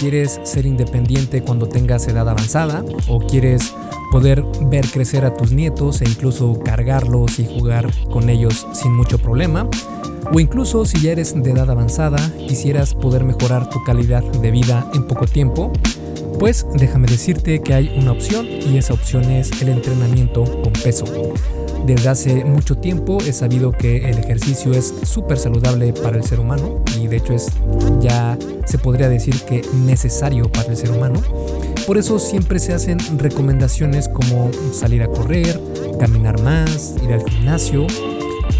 quieres ser independiente cuando tengas edad avanzada o quieres poder ver crecer a tus nietos e incluso cargarlos y jugar con ellos sin mucho problema. O incluso si ya eres de edad avanzada, quisieras poder mejorar tu calidad de vida en poco tiempo, pues déjame decirte que hay una opción y esa opción es el entrenamiento con peso. Desde hace mucho tiempo he sabido que el ejercicio es súper saludable para el ser humano de hecho es ya se podría decir que necesario para el ser humano. Por eso siempre se hacen recomendaciones como salir a correr, caminar más, ir al gimnasio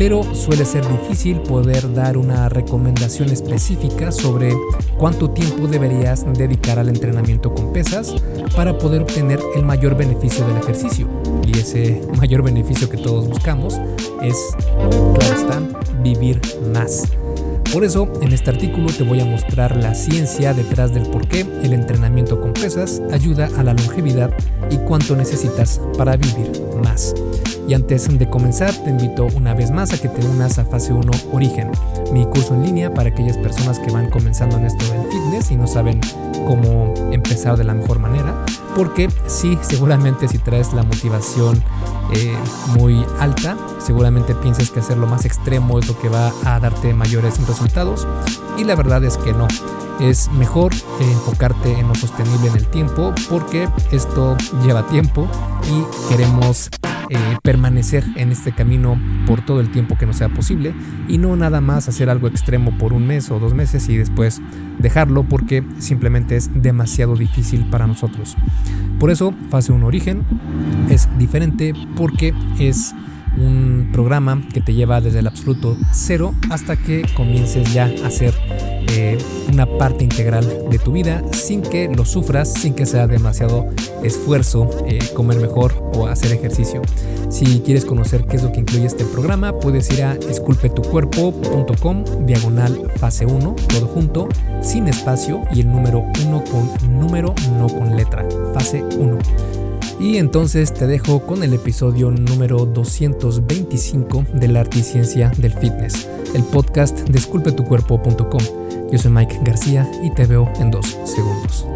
pero suele ser difícil poder dar una recomendación específica sobre cuánto tiempo deberías dedicar al entrenamiento con pesas para poder obtener el mayor beneficio del ejercicio. Y ese mayor beneficio que todos buscamos es, claro está, vivir más. Por eso, en este artículo te voy a mostrar la ciencia detrás del por qué el entrenamiento con pesas ayuda a la longevidad y cuánto necesitas para vivir más. Y antes de comenzar, te invito una vez más a que te unas a Fase 1 Origen, mi curso en línea para aquellas personas que van comenzando en esto del fitness y no saben cómo empezar de la mejor manera. Porque sí, seguramente si traes la motivación eh, muy alta, seguramente piensas que hacer lo más extremo es lo que va a darte mayores resultados. Y la verdad es que no es mejor enfocarte en lo sostenible en el tiempo porque esto lleva tiempo y queremos eh, permanecer en este camino por todo el tiempo que nos sea posible y no nada más hacer algo extremo por un mes o dos meses y después dejarlo porque simplemente es demasiado difícil para nosotros. Por eso, fase 1 origen es diferente porque es un programa que te lleva desde el absoluto cero hasta que comiences ya a hacer eh, una parte integral de tu vida sin que lo sufras, sin que sea demasiado esfuerzo eh, comer mejor o hacer ejercicio. Si quieres conocer qué es lo que incluye este programa, puedes ir a esculpetucuerpo.com diagonal fase 1, todo junto, sin espacio y el número 1 con número, no con letra, fase 1. Y entonces te dejo con el episodio número 225 de la arte y ciencia del fitness, el podcast desculpetucuerpo.com. Yo soy Mike García y te veo en dos segundos.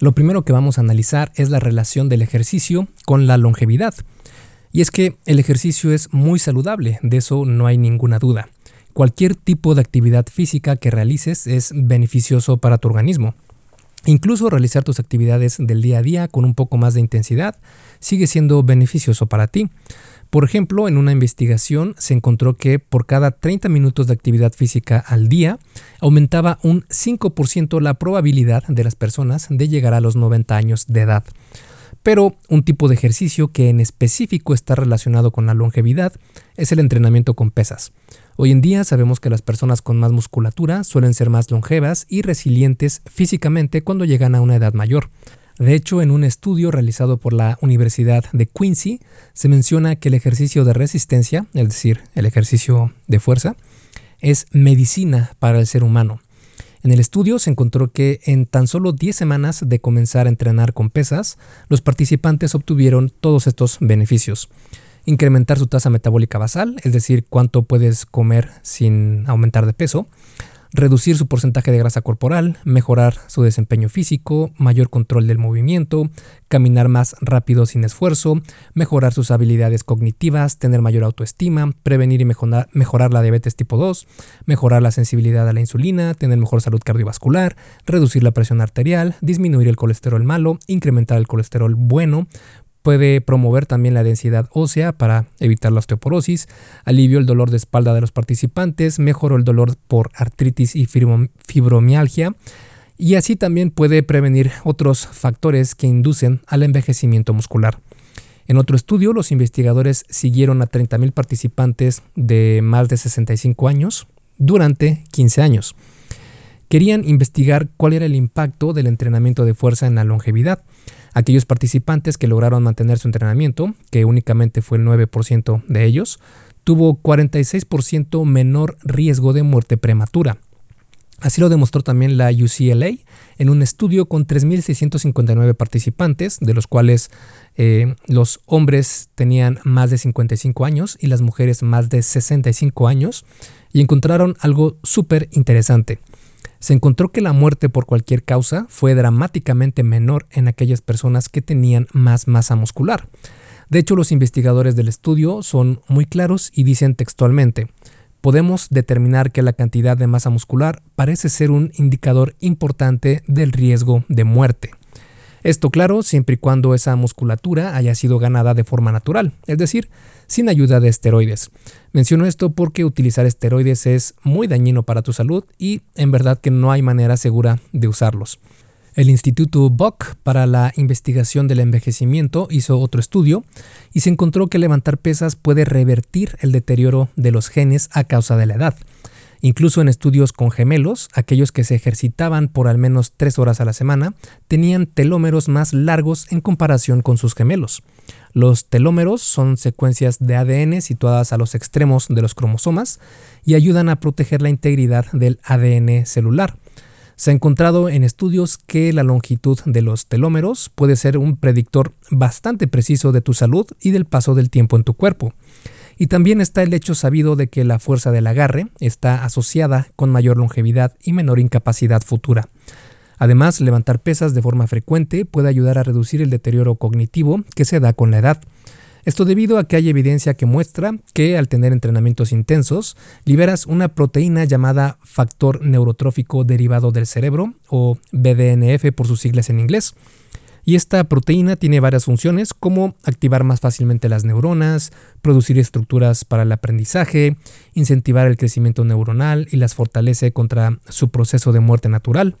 Lo primero que vamos a analizar es la relación del ejercicio con la longevidad. Y es que el ejercicio es muy saludable, de eso no hay ninguna duda. Cualquier tipo de actividad física que realices es beneficioso para tu organismo. Incluso realizar tus actividades del día a día con un poco más de intensidad sigue siendo beneficioso para ti. Por ejemplo, en una investigación se encontró que por cada 30 minutos de actividad física al día aumentaba un 5% la probabilidad de las personas de llegar a los 90 años de edad. Pero un tipo de ejercicio que en específico está relacionado con la longevidad es el entrenamiento con pesas. Hoy en día sabemos que las personas con más musculatura suelen ser más longevas y resilientes físicamente cuando llegan a una edad mayor. De hecho, en un estudio realizado por la Universidad de Quincy, se menciona que el ejercicio de resistencia, es decir, el ejercicio de fuerza, es medicina para el ser humano. En el estudio se encontró que en tan solo 10 semanas de comenzar a entrenar con pesas, los participantes obtuvieron todos estos beneficios. Incrementar su tasa metabólica basal, es decir, cuánto puedes comer sin aumentar de peso, reducir su porcentaje de grasa corporal, mejorar su desempeño físico, mayor control del movimiento, caminar más rápido sin esfuerzo, mejorar sus habilidades cognitivas, tener mayor autoestima, prevenir y mejorar, la diabetes tipo 2, mejorar la sensibilidad a la insulina, tener mejor salud cardiovascular, reducir la presión arterial, disminuir el colesterol malo, incrementar el colesterol bueno, Puede promover también la densidad ósea para evitar la osteoporosis, alivió el dolor de espalda de los participantes, mejoró el dolor por artritis y fibromialgia y así también puede prevenir otros factores que inducen al envejecimiento muscular. En otro estudio, los investigadores siguieron a 30.000 participantes de más de 65 años durante 15 años. Querían investigar cuál era el impacto del entrenamiento de fuerza en la longevidad. Aquellos participantes que lograron mantener su entrenamiento, que únicamente fue el 9% de ellos, tuvo 46% menor riesgo de muerte prematura. Así lo demostró también la UCLA en un estudio con 3.659 participantes, de los cuales eh, los hombres tenían más de 55 años y las mujeres más de 65 años, y encontraron algo súper interesante. Se encontró que la muerte por cualquier causa fue dramáticamente menor en aquellas personas que tenían más masa muscular. De hecho, los investigadores del estudio son muy claros y dicen textualmente, podemos determinar que la cantidad de masa muscular parece ser un indicador importante del riesgo de muerte. Esto claro, siempre y cuando esa musculatura haya sido ganada de forma natural, es decir, sin ayuda de esteroides. Menciono esto porque utilizar esteroides es muy dañino para tu salud y en verdad que no hay manera segura de usarlos. El Instituto Buck para la investigación del envejecimiento hizo otro estudio y se encontró que levantar pesas puede revertir el deterioro de los genes a causa de la edad. Incluso en estudios con gemelos, aquellos que se ejercitaban por al menos tres horas a la semana tenían telómeros más largos en comparación con sus gemelos. Los telómeros son secuencias de ADN situadas a los extremos de los cromosomas y ayudan a proteger la integridad del ADN celular. Se ha encontrado en estudios que la longitud de los telómeros puede ser un predictor bastante preciso de tu salud y del paso del tiempo en tu cuerpo. Y también está el hecho sabido de que la fuerza del agarre está asociada con mayor longevidad y menor incapacidad futura. Además, levantar pesas de forma frecuente puede ayudar a reducir el deterioro cognitivo que se da con la edad. Esto debido a que hay evidencia que muestra que al tener entrenamientos intensos, liberas una proteína llamada factor neurotrófico derivado del cerebro, o BDNF por sus siglas en inglés. Y esta proteína tiene varias funciones como activar más fácilmente las neuronas, producir estructuras para el aprendizaje, incentivar el crecimiento neuronal y las fortalece contra su proceso de muerte natural.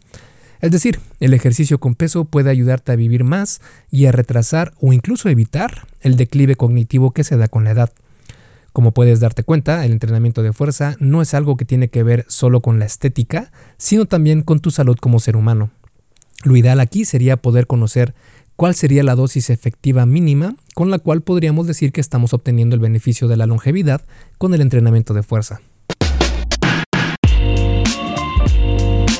Es decir, el ejercicio con peso puede ayudarte a vivir más y a retrasar o incluso evitar el declive cognitivo que se da con la edad. Como puedes darte cuenta, el entrenamiento de fuerza no es algo que tiene que ver solo con la estética, sino también con tu salud como ser humano. Lo ideal aquí sería poder conocer cuál sería la dosis efectiva mínima con la cual podríamos decir que estamos obteniendo el beneficio de la longevidad con el entrenamiento de fuerza.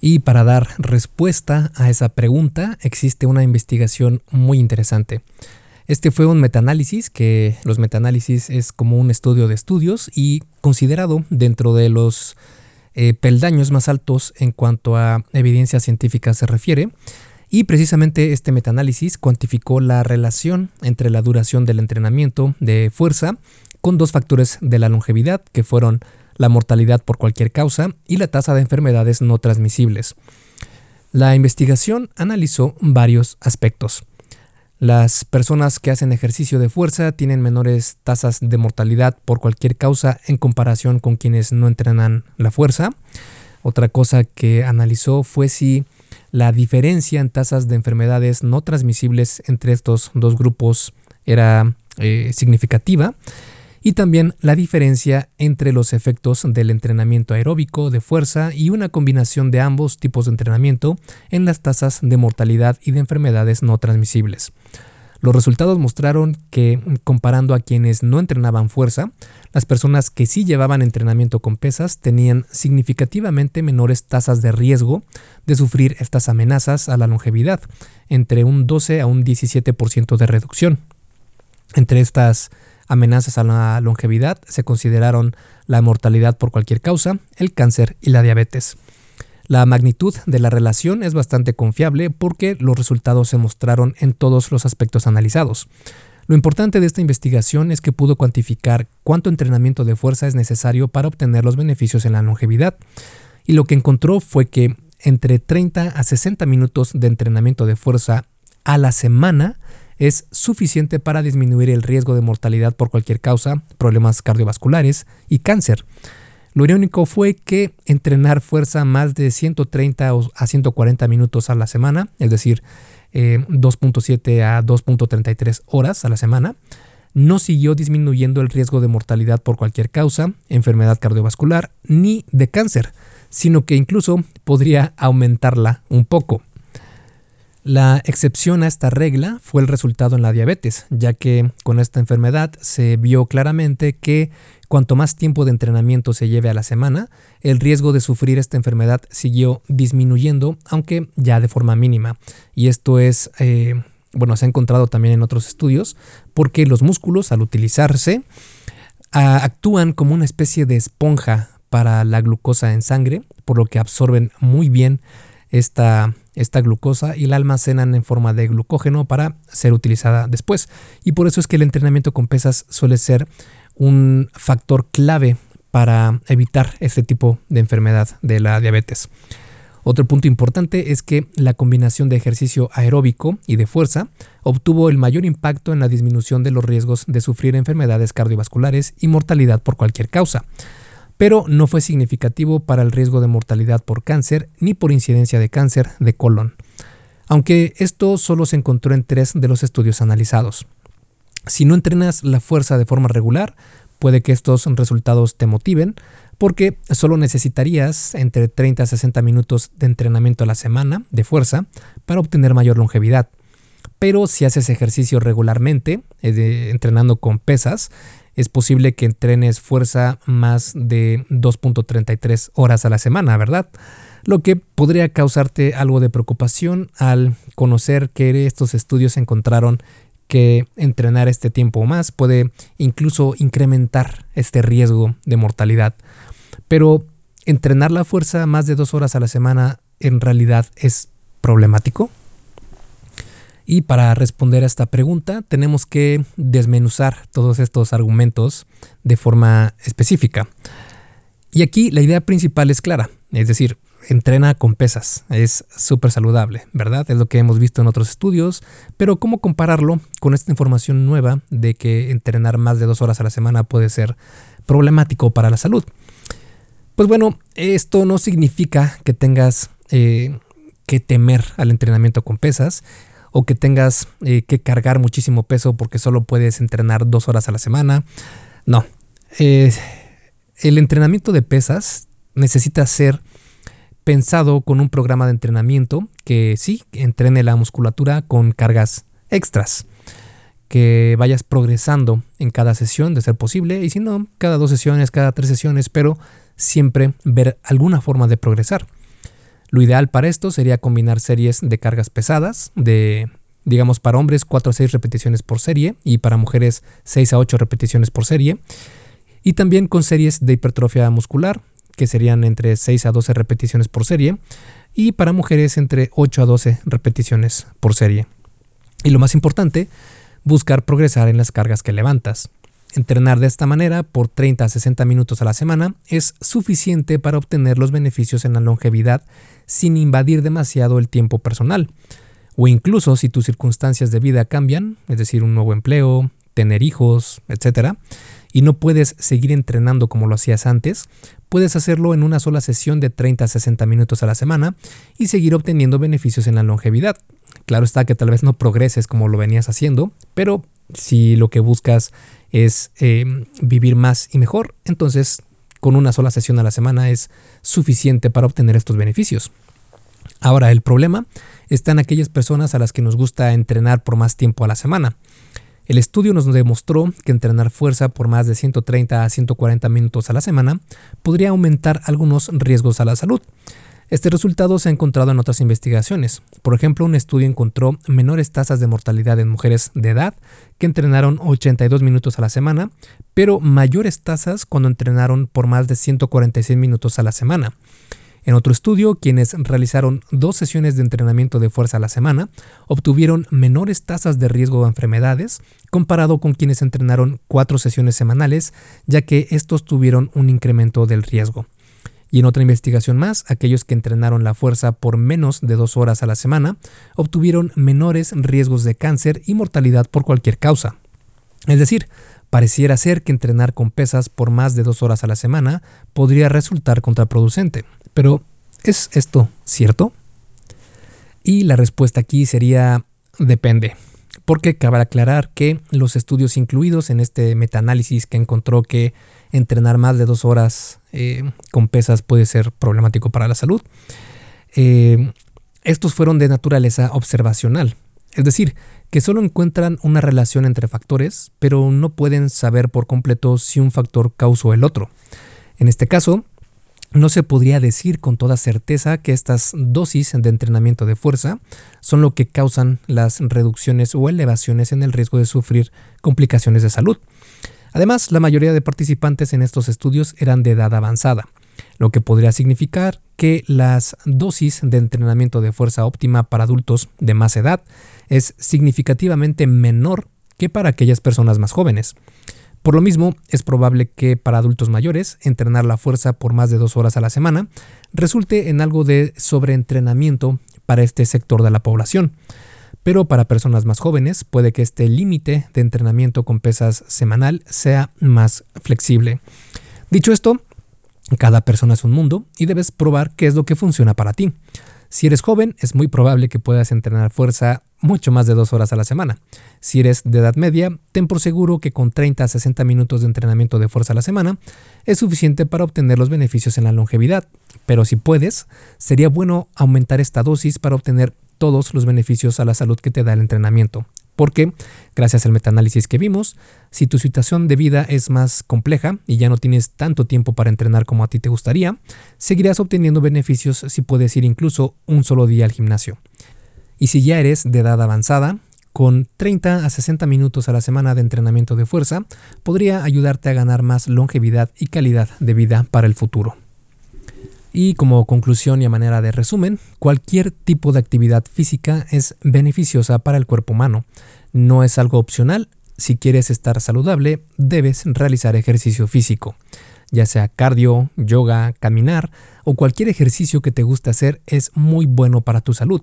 Y para dar respuesta a esa pregunta existe una investigación muy interesante. Este fue un metaanálisis, que los metaanálisis es como un estudio de estudios y considerado dentro de los eh, peldaños más altos en cuanto a evidencia científica se refiere. Y precisamente este metaanálisis cuantificó la relación entre la duración del entrenamiento de fuerza con dos factores de la longevidad, que fueron la mortalidad por cualquier causa y la tasa de enfermedades no transmisibles. La investigación analizó varios aspectos. Las personas que hacen ejercicio de fuerza tienen menores tasas de mortalidad por cualquier causa en comparación con quienes no entrenan la fuerza. Otra cosa que analizó fue si la diferencia en tasas de enfermedades no transmisibles entre estos dos grupos era eh, significativa y también la diferencia entre los efectos del entrenamiento aeróbico de fuerza y una combinación de ambos tipos de entrenamiento en las tasas de mortalidad y de enfermedades no transmisibles. Los resultados mostraron que, comparando a quienes no entrenaban fuerza, las personas que sí llevaban entrenamiento con pesas tenían significativamente menores tasas de riesgo de sufrir estas amenazas a la longevidad, entre un 12 a un 17% de reducción. Entre estas amenazas a la longevidad se consideraron la mortalidad por cualquier causa, el cáncer y la diabetes. La magnitud de la relación es bastante confiable porque los resultados se mostraron en todos los aspectos analizados. Lo importante de esta investigación es que pudo cuantificar cuánto entrenamiento de fuerza es necesario para obtener los beneficios en la longevidad. Y lo que encontró fue que entre 30 a 60 minutos de entrenamiento de fuerza a la semana es suficiente para disminuir el riesgo de mortalidad por cualquier causa, problemas cardiovasculares y cáncer. Lo irónico fue que entrenar fuerza más de 130 a 140 minutos a la semana, es decir, 2.7 eh, a 2.33 horas a la semana, no siguió disminuyendo el riesgo de mortalidad por cualquier causa, enfermedad cardiovascular ni de cáncer, sino que incluso podría aumentarla un poco. La excepción a esta regla fue el resultado en la diabetes, ya que con esta enfermedad se vio claramente que cuanto más tiempo de entrenamiento se lleve a la semana, el riesgo de sufrir esta enfermedad siguió disminuyendo, aunque ya de forma mínima. Y esto es, eh, bueno, se ha encontrado también en otros estudios, porque los músculos al utilizarse actúan como una especie de esponja para la glucosa en sangre, por lo que absorben muy bien esta, esta glucosa y la almacenan en forma de glucógeno para ser utilizada después. Y por eso es que el entrenamiento con pesas suele ser un factor clave para evitar este tipo de enfermedad de la diabetes. Otro punto importante es que la combinación de ejercicio aeróbico y de fuerza obtuvo el mayor impacto en la disminución de los riesgos de sufrir enfermedades cardiovasculares y mortalidad por cualquier causa pero no fue significativo para el riesgo de mortalidad por cáncer ni por incidencia de cáncer de colon, aunque esto solo se encontró en tres de los estudios analizados. Si no entrenas la fuerza de forma regular, puede que estos resultados te motiven, porque solo necesitarías entre 30 a 60 minutos de entrenamiento a la semana de fuerza para obtener mayor longevidad. Pero si haces ejercicio regularmente, entrenando con pesas, es posible que entrenes fuerza más de 2.33 horas a la semana, ¿verdad? Lo que podría causarte algo de preocupación al conocer que estos estudios encontraron que entrenar este tiempo más puede incluso incrementar este riesgo de mortalidad. Pero entrenar la fuerza más de dos horas a la semana en realidad es problemático. Y para responder a esta pregunta tenemos que desmenuzar todos estos argumentos de forma específica. Y aquí la idea principal es clara, es decir, entrena con pesas, es súper saludable, ¿verdad? Es lo que hemos visto en otros estudios, pero ¿cómo compararlo con esta información nueva de que entrenar más de dos horas a la semana puede ser problemático para la salud? Pues bueno, esto no significa que tengas eh, que temer al entrenamiento con pesas, o que tengas eh, que cargar muchísimo peso porque solo puedes entrenar dos horas a la semana. No. el entrenamiento de pesas necesita ser pensado con un programa de entrenamiento que sí, entrene la musculatura con cargas extras. Que vayas progresando en cada sesión de ser posible y si no, cada dos sesiones, cada tres sesiones, pero siempre ver alguna forma de progresar. Lo ideal para esto sería combinar series de cargas pesadas, de, digamos, para hombres 4 a 6 repeticiones por serie y para mujeres 6 a 8 repeticiones por serie. Y también con series de hipertrofia muscular, que serían entre 6 a 12 repeticiones por serie, y para mujeres entre 8 a 12 repeticiones por serie. Y lo más importante, buscar progresar en las cargas que levantas. Entrenar de esta manera por 30 a 60 minutos a la semana es suficiente para obtener los beneficios en la longevidad sin invadir demasiado el tiempo personal. O incluso si tus circunstancias de vida cambian, es decir, un nuevo empleo, tener hijos, etc., y no puedes seguir entrenando como lo hacías antes, puedes hacerlo en una sola sesión de 30 a 60 minutos a la semana y seguir obteniendo beneficios en la longevidad. Claro está que tal vez no progreses como lo venías haciendo, pero si lo que buscas es eh, vivir más y mejor, entonces con una sola sesión a la semana es suficiente para obtener estos beneficios. Ahora, el problema está en aquellas personas a las que nos gusta entrenar por más tiempo a la semana. El estudio nos demostró que entrenar fuerza por más de 130 a 140 minutos a la semana podría aumentar algunos riesgos a la salud. Este resultado se ha encontrado en otras investigaciones. Por ejemplo, un estudio encontró menores tasas de mortalidad en mujeres de edad que entrenaron 82 minutos a la semana, pero mayores tasas cuando entrenaron por más de 146 minutos a la semana. En otro estudio, quienes realizaron dos sesiones de entrenamiento de fuerza a la semana obtuvieron menores tasas de riesgo de enfermedades comparado con quienes entrenaron cuatro sesiones semanales, ya que estos tuvieron un incremento del riesgo. Y en otra investigación más, aquellos que entrenaron la fuerza por menos de dos horas a la semana obtuvieron menores riesgos de cáncer y mortalidad por cualquier causa. Es decir, pareciera ser que entrenar con pesas por más de dos horas a la semana podría resultar contraproducente. Pero, ¿es esto cierto? Y la respuesta aquí sería depende porque cabe aclarar que los estudios incluidos en este metaanálisis que encontró que entrenar más de dos horas eh, con pesas puede ser problemático para la salud, eh, estos fueron de naturaleza observacional, es decir, que solo encuentran una relación entre factores, pero no pueden saber por completo si un factor causó el otro. En este caso, no se podría decir con toda certeza que estas dosis de entrenamiento de fuerza son lo que causan las reducciones o elevaciones en el riesgo de sufrir complicaciones de salud. Además, la mayoría de participantes en estos estudios eran de edad avanzada, lo que podría significar que las dosis de entrenamiento de fuerza óptima para adultos de más edad es significativamente menor que para aquellas personas más jóvenes. Por lo mismo, es probable que para adultos mayores entrenar la fuerza por más de dos horas a la semana resulte en algo de sobreentrenamiento para este sector de la población. Pero para personas más jóvenes puede que este límite de entrenamiento con pesas semanal sea más flexible. Dicho esto, cada persona es un mundo y debes probar qué es lo que funciona para ti. Si eres joven, es muy probable que puedas entrenar fuerza mucho más de dos horas a la semana. Si eres de edad media, ten por seguro que con 30 a 60 minutos de entrenamiento de fuerza a la semana es suficiente para obtener los beneficios en la longevidad. Pero si puedes, sería bueno aumentar esta dosis para obtener todos los beneficios a la salud que te da el entrenamiento. Porque, gracias al metaanálisis que vimos, si tu situación de vida es más compleja y ya no tienes tanto tiempo para entrenar como a ti te gustaría, seguirás obteniendo beneficios si puedes ir incluso un solo día al gimnasio. Y si ya eres de edad avanzada, con 30 a 60 minutos a la semana de entrenamiento de fuerza, podría ayudarte a ganar más longevidad y calidad de vida para el futuro. Y como conclusión y a manera de resumen, cualquier tipo de actividad física es beneficiosa para el cuerpo humano. No es algo opcional. Si quieres estar saludable, debes realizar ejercicio físico. Ya sea cardio, yoga, caminar o cualquier ejercicio que te guste hacer es muy bueno para tu salud.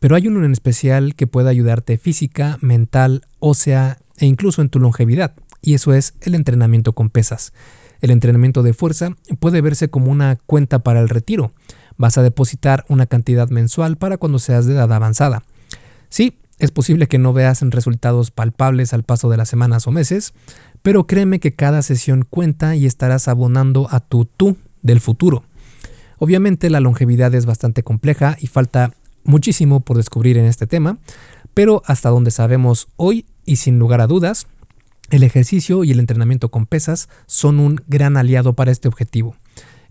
Pero hay uno en especial que puede ayudarte física, mental, ósea e incluso en tu longevidad, y eso es el entrenamiento con pesas. El entrenamiento de fuerza puede verse como una cuenta para el retiro. Vas a depositar una cantidad mensual para cuando seas de edad avanzada. Sí, es posible que no veas resultados palpables al paso de las semanas o meses, pero créeme que cada sesión cuenta y estarás abonando a tu tú del futuro. Obviamente la longevidad es bastante compleja y falta muchísimo por descubrir en este tema, pero hasta donde sabemos hoy y sin lugar a dudas, el ejercicio y el entrenamiento con pesas son un gran aliado para este objetivo.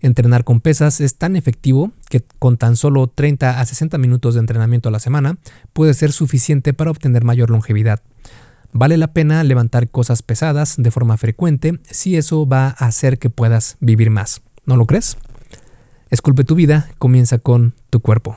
Entrenar con pesas es tan efectivo que con tan solo 30 a 60 minutos de entrenamiento a la semana puede ser suficiente para obtener mayor longevidad. Vale la pena levantar cosas pesadas de forma frecuente si eso va a hacer que puedas vivir más. ¿No lo crees? Esculpe tu vida, comienza con tu cuerpo.